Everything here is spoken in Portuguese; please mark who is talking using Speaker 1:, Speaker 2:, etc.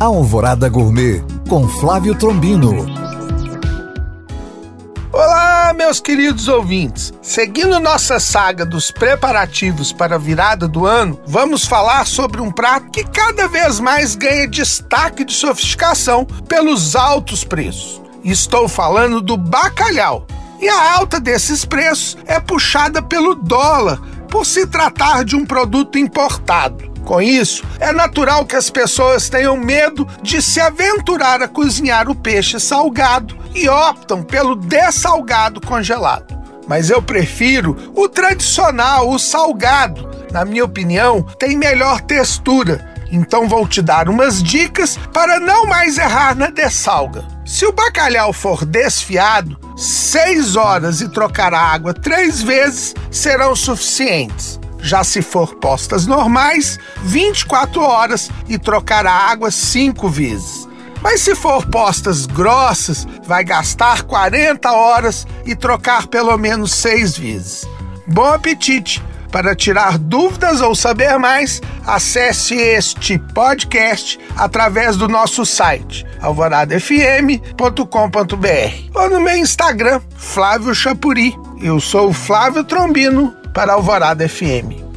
Speaker 1: Alvorada Gourmet com Flávio Trombino.
Speaker 2: Olá, meus queridos ouvintes. Seguindo nossa saga dos preparativos para a virada do ano, vamos falar sobre um prato que cada vez mais ganha destaque de sofisticação pelos altos preços. Estou falando do bacalhau. E a alta desses preços é puxada pelo dólar, por se tratar de um produto importado. Com isso, é natural que as pessoas tenham medo de se aventurar a cozinhar o peixe salgado e optam pelo dessalgado congelado. Mas eu prefiro o tradicional, o salgado. Na minha opinião, tem melhor textura. Então vou te dar umas dicas para não mais errar na dessalga. Se o bacalhau for desfiado, 6 horas e trocar a água três vezes serão suficientes. Já se for postas normais, 24 horas e trocar a água cinco vezes. Mas se for postas grossas, vai gastar 40 horas e trocar pelo menos seis vezes. Bom apetite! Para tirar dúvidas ou saber mais, acesse este podcast através do nosso site alvoradafm.com.br ou no meu Instagram, Flávio Chapuri. Eu sou o Flávio Trombino para Alvorada FM.